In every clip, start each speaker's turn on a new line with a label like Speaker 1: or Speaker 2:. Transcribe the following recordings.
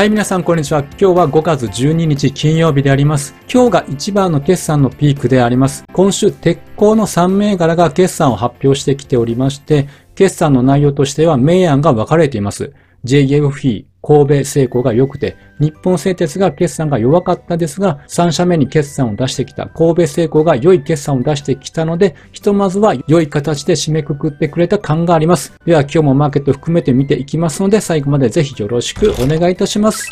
Speaker 1: はい、皆さんこんにちは。今日は5月12日金曜日であります。今日が一番の決算のピークであります。今週、鉄鋼の3銘柄が決算を発表してきておりまして、決算の内容としては明暗が分かれています。JFE、神戸製鋼が良くて、日本製鉄が決算が弱かったですが、3社目に決算を出してきた神戸製鋼が良い決算を出してきたので、ひとまずは良い形で締めくくってくれた感があります。では今日もマーケット含めて見ていきますので、最後までぜひよろしくお願いいたします。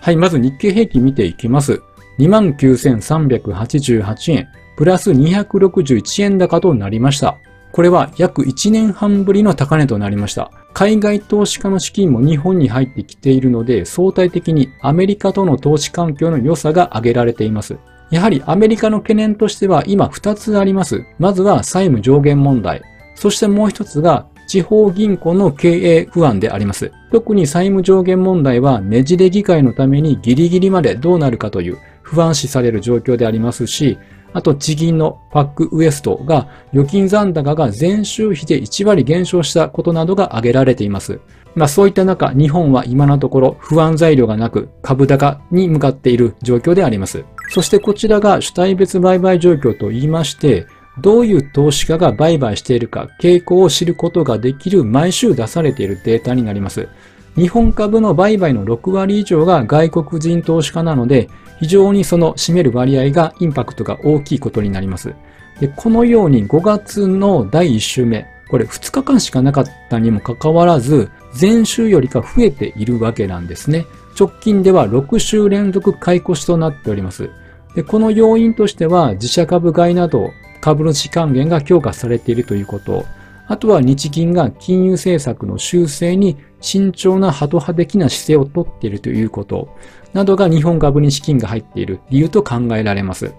Speaker 1: はい、まず日経平均見ていきます。29,388円、プラス261円高となりました。これは約1年半ぶりの高値となりました。海外投資家の資金も日本に入ってきているので、相対的にアメリカとの投資環境の良さが挙げられています。やはりアメリカの懸念としては今2つあります。まずは債務上限問題。そしてもう一つが地方銀行の経営不安であります。特に債務上限問題はねじれ議会のためにギリギリまでどうなるかという不安視される状況でありますし、あと地銀のパックウエストが預金残高が前週比で1割減少したことなどが挙げられています。まあそういった中、日本は今のところ不安材料がなく株高に向かっている状況であります。そしてこちらが主体別売買状況と言いまして、どういう投資家が売買しているか傾向を知ることができる毎週出されているデータになります。日本株の売買の6割以上が外国人投資家なので、非常にその占める割合がインパクトが大きいことになります。でこのように5月の第1週目、これ2日間しかなかったにもかかわらず、前週よりか増えているわけなんですね。直近では6週連続買い越しとなっております。でこの要因としては、自社株買いなど株主還元が強化されているということ、あとは日銀が金融政策の修正に慎重なハト派的な姿勢をとっているということ、などが日本株に資金が入っている理由と考えられます。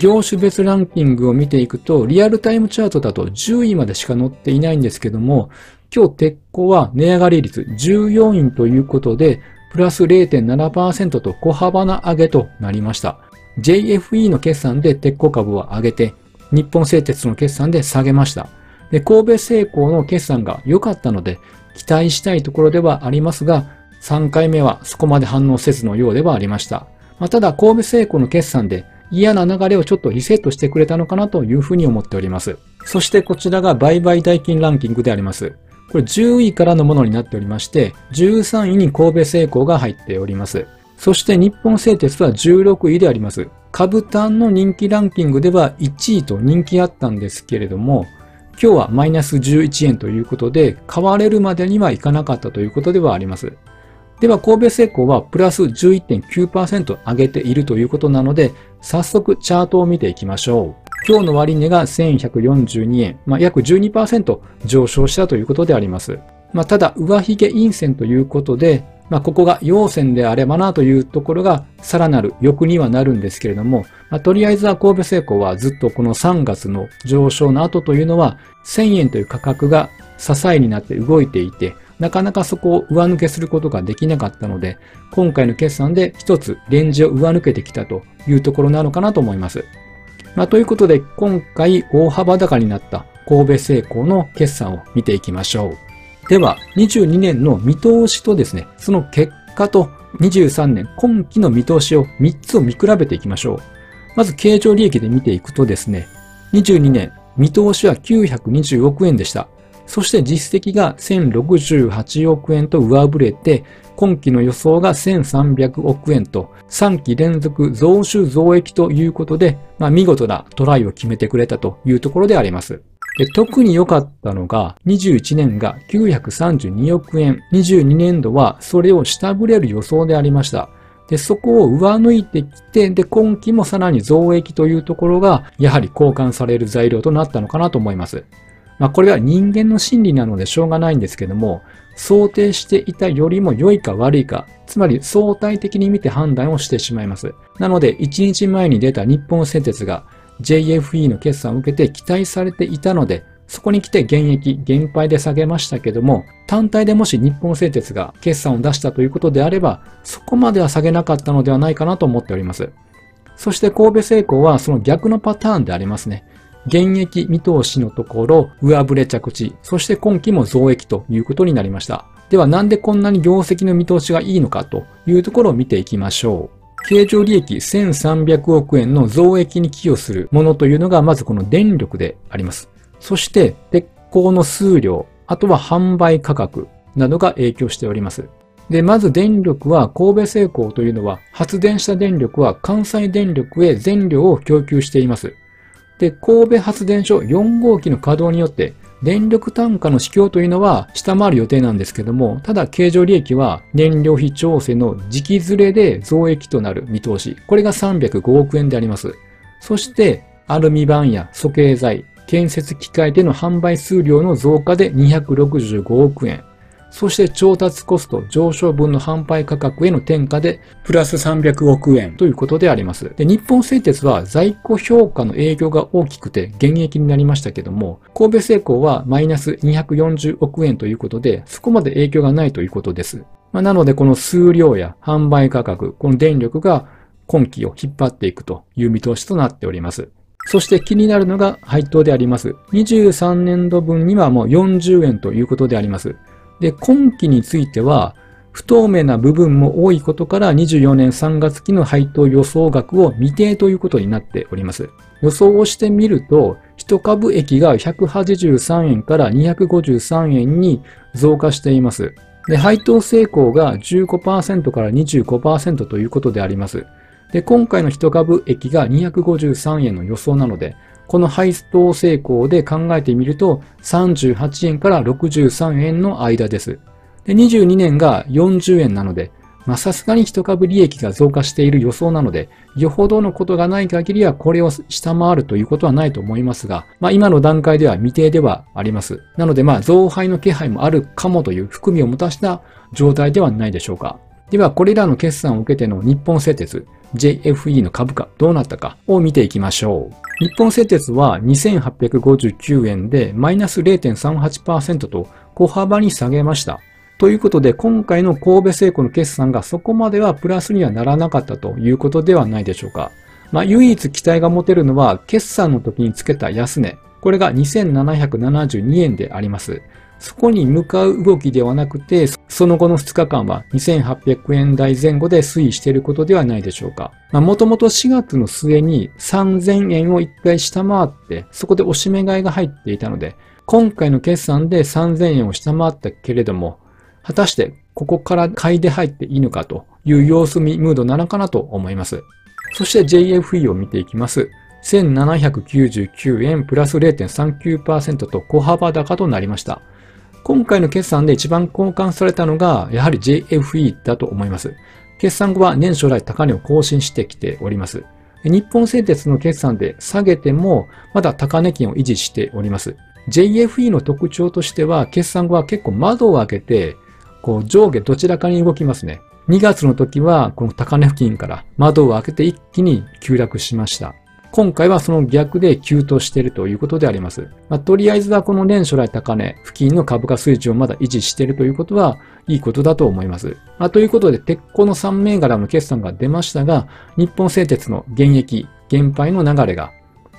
Speaker 1: 業種別ランキングを見ていくと、リアルタイムチャートだと10位までしか載っていないんですけども、今日鉄鋼は値上がり率14位ということで、プラス0.7%と小幅な上げとなりました。JFE の決算で鉄鋼株は上げて、日本製鉄の決算で下げました。で神戸製鋼の決算が良かったので、期待したいところではありますが、3回目はそこまで反応せずのようではありました。まあ、ただ、神戸製鋼の決算で嫌な流れをちょっとリセットしてくれたのかなというふうに思っております。そしてこちらが売買代金ランキングであります。これ10位からのものになっておりまして、13位に神戸製鋼が入っております。そして日本製鉄は16位であります。株単の人気ランキングでは1位と人気あったんですけれども、今日はマイナス11円ということで、買われるまでにはいかなかったということではあります。では、神戸製鋼はプラス11.9%上げているということなので、早速チャートを見ていきましょう。今日の割値が1142円、まあ、約12%上昇したということであります。まあ、ただ、上髭陰線ということで、まあ、ここが陽線であればなというところがさらなる欲にはなるんですけれども、まあ、とりあえずは神戸製鋼はずっとこの3月の上昇の後というのは1000円という価格が支えになって動いていて、なかなかそこを上抜けすることができなかったので、今回の決算で一つレンジを上抜けてきたというところなのかなと思います。まあ、ということで、今回大幅高になった神戸製鋼の決算を見ていきましょう。では、22年の見通しとですね、その結果と23年今期の見通しを3つを見比べていきましょう。まず、経常利益で見ていくとですね、22年見通しは920億円でした。そして実績が1068億円と上振れて、今期の予想が1300億円と3期連続増収増益ということで、まあ、見事なトライを決めてくれたというところであります。で特に良かったのが、21年が932億円、22年度はそれを下振れる予想でありました。で、そこを上抜いてきて、で、今期もさらに増益というところが、やはり交換される材料となったのかなと思います。まあ、これは人間の心理なのでしょうがないんですけども、想定していたよりも良いか悪いか、つまり相対的に見て判断をしてしまいます。なので、1日前に出た日本製鉄が JFE の決算を受けて期待されていたので、そこに来て現役、減配で下げましたけども、単体でもし日本製鉄が決算を出したということであれば、そこまでは下げなかったのではないかなと思っております。そして神戸製鋼はその逆のパターンでありますね。現役見通しのところ、上振れ着地、そして今期も増益ということになりました。ではなんでこんなに業績の見通しがいいのかというところを見ていきましょう。経常利益1300億円の増益に寄与するものというのがまずこの電力であります。そして鉄鋼の数量、あとは販売価格などが影響しております。で、まず電力は神戸製鋼というのは発電した電力は関西電力へ全量を供給しています。で、神戸発電所4号機の稼働によって電力単価の指標というのは下回る予定なんですけども、ただ経常利益は燃料費調整の時期ずれで増益となる見通し。これが305億円であります。そして、アルミ板や素形材、建設機械での販売数量の増加で265億円。そして調達コスト上昇分の販売価格への転嫁でプラス300億円ということであります。で、日本製鉄は在庫評価の影響が大きくて減益になりましたけども、神戸製鋼はマイナス240億円ということで、そこまで影響がないということです。まあ、なので、この数量や販売価格、この電力が今期を引っ張っていくという見通しとなっております。そして気になるのが配当であります。23年度分にはもう40円ということであります。で、今期については、不透明な部分も多いことから24年3月期の配当予想額を未定ということになっております。予想をしてみると、1株益が183円から253円に増加しています。で、配当成功が15%から25%ということであります。で、今回の1株益が253円の予想なので、この配当成功で考えてみると38円から63円の間です。で22年が40円なので、まさすがに一株利益が増加している予想なので、よほどのことがない限りはこれを下回るということはないと思いますが、まあ今の段階では未定ではあります。なのでま増配の気配もあるかもという含みを持たした状態ではないでしょうか。ではこれらの決算を受けての日本製鉄、JFE の株価どうなったかを見ていきましょう。日本製鉄は2859円でマイナス0.38%と小幅に下げました。ということで、今回の神戸製鋼の決算がそこまではプラスにはならなかったということではないでしょうか。まあ、唯一期待が持てるのは、決算の時につけた安値。これが2772円であります。そこに向かう動きではなくて、その後の2日間は2800円台前後で推移していることではないでしょうか。もともと4月の末に3000円を1回下回って、そこで押し目買いが入っていたので、今回の決算で3000円を下回ったけれども、果たしてここから買いで入っていいのかという様子見ムードなのかなと思います。そして JFE を見ていきます。1799円プラス0.39%と小幅高となりました。今回の決算で一番交換されたのが、やはり JFE だと思います。決算後は年初来高値を更新してきております。日本製鉄の決算で下げても、まだ高値金を維持しております。JFE の特徴としては、決算後は結構窓を開けて、こう上下どちらかに動きますね。2月の時は、この高値付近から窓を開けて一気に急落しました。今回はその逆で急騰しているということであります。まあ、とりあえずはこの年初来高値付近の株価水準をまだ維持しているということはいいことだと思います。まあ、ということで、鉄鋼の3銘柄の決算が出ましたが、日本製鉄の現役、減配の流れが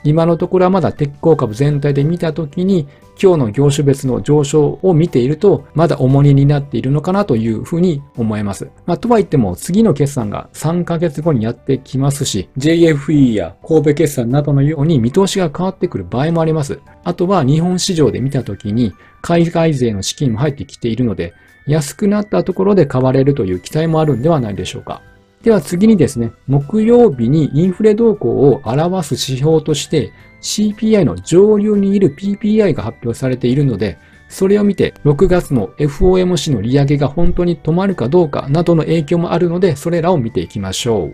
Speaker 1: 今のところはまだ鉄鋼株全体で見たときに、今日の業種別の上昇を見ていると、まだ重荷になっているのかなというふうに思えます。まあ、とは言っても、次の決算が3ヶ月後にやってきますし、JFE や神戸決算などのように見通しが変わってくる場合もあります。あとは日本市場で見たときに、海外勢の資金も入ってきているので、安くなったところで買われるという期待もあるんではないでしょうか。では次にですね、木曜日にインフレ動向を表す指標として CPI の上流にいる PPI が発表されているので、それを見て6月の FOMC の利上げが本当に止まるかどうかなどの影響もあるので、それらを見ていきましょう。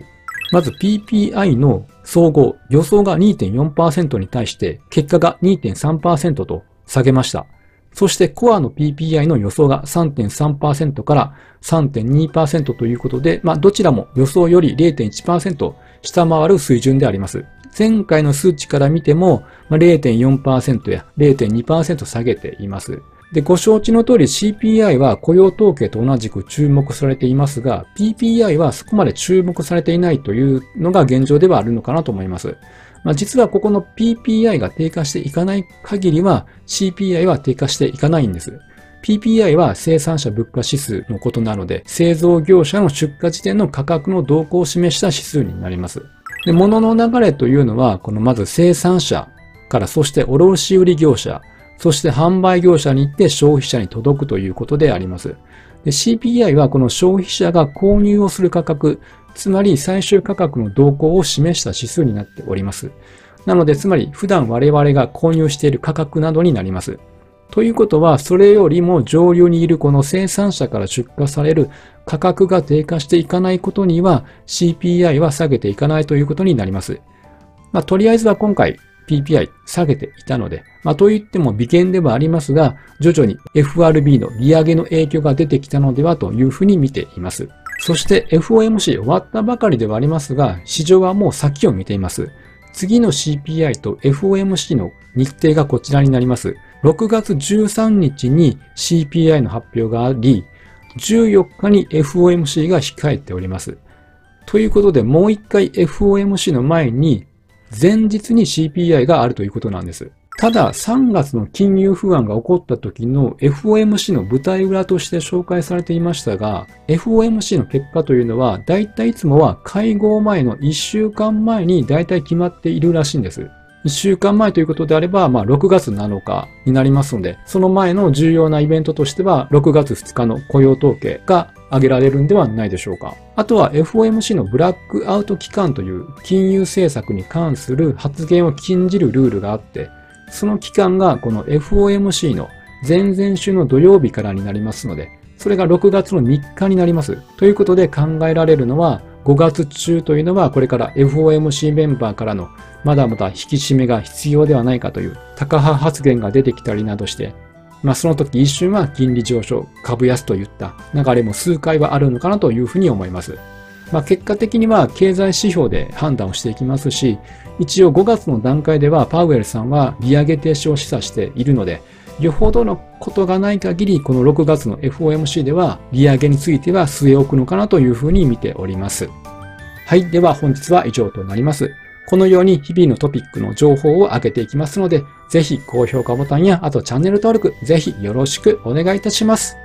Speaker 1: まず PPI の総合予想が2.4%に対して結果が2.3%と下げました。そしてコアの PPI の予想が3.3%から3.2%ということで、まあ、どちらも予想より0.1%下回る水準であります。前回の数値から見ても、まあ、0.4%や0.2%下げています。で、ご承知の通り CPI は雇用統計と同じく注目されていますが、PPI はそこまで注目されていないというのが現状ではあるのかなと思います。まあ、実はここの PPI が低下していかない限りは CPI は低下していかないんです。PPI は生産者物価指数のことなので、製造業者の出荷時点の価格の動向を示した指数になります。で、物の流れというのは、このまず生産者から、そして卸売業者、そして販売業者に行って消費者に届くということであります。CPI はこの消費者が購入をする価格、つまり最終価格の動向を示した指数になっております。なので、つまり普段我々が購入している価格などになります。ということは、それよりも上流にいるこの生産者から出荷される価格が低下していかないことには CPI は下げていかないということになります。まあ、とりあえずは今回 PPI 下げていたので、まあ、と言っても微減ではありますが、徐々に FRB の利上げの影響が出てきたのではというふうに見ています。そして FOMC 終わったばかりではありますが、市場はもう先を見ています。次の CPI と FOMC の日程がこちらになります。6月13日に CPI の発表があり、14日に FOMC が控えております。ということで、もう一回 FOMC の前に、前日に CPI があるということなんです。ただ、3月の金融不安が起こった時の FOMC の舞台裏として紹介されていましたが、FOMC の結果というのは、だいたいいつもは会合前の1週間前にだいたい決まっているらしいんです。1週間前ということであれば、まあ、6月7日になりますので、その前の重要なイベントとしては、6月2日の雇用統計が挙げられるんではないでしょうか。あとは FOMC のブラックアウト期間という金融政策に関する発言を禁じるルールがあって、その期間がこの FOMC の前々週の土曜日からになりますので、それが6月の3日になります。ということで考えられるのは、5月中というのはこれから FOMC メンバーからのまだまだ引き締めが必要ではないかという高派発言が出てきたりなどして、まあその時一瞬は金利上昇、株安といった流れも数回はあるのかなというふうに思います。まあ結果的には経済指標で判断をしていきますし、一応5月の段階ではパウエルさんは利上げ停止を示唆しているので、よほどのことがない限り、この6月の FOMC では利上げについては据え置くのかなというふうに見ております。はい。では本日は以上となります。このように日々のトピックの情報を上げていきますので、ぜひ高評価ボタンや、あとチャンネル登録、ぜひよろしくお願いいたします。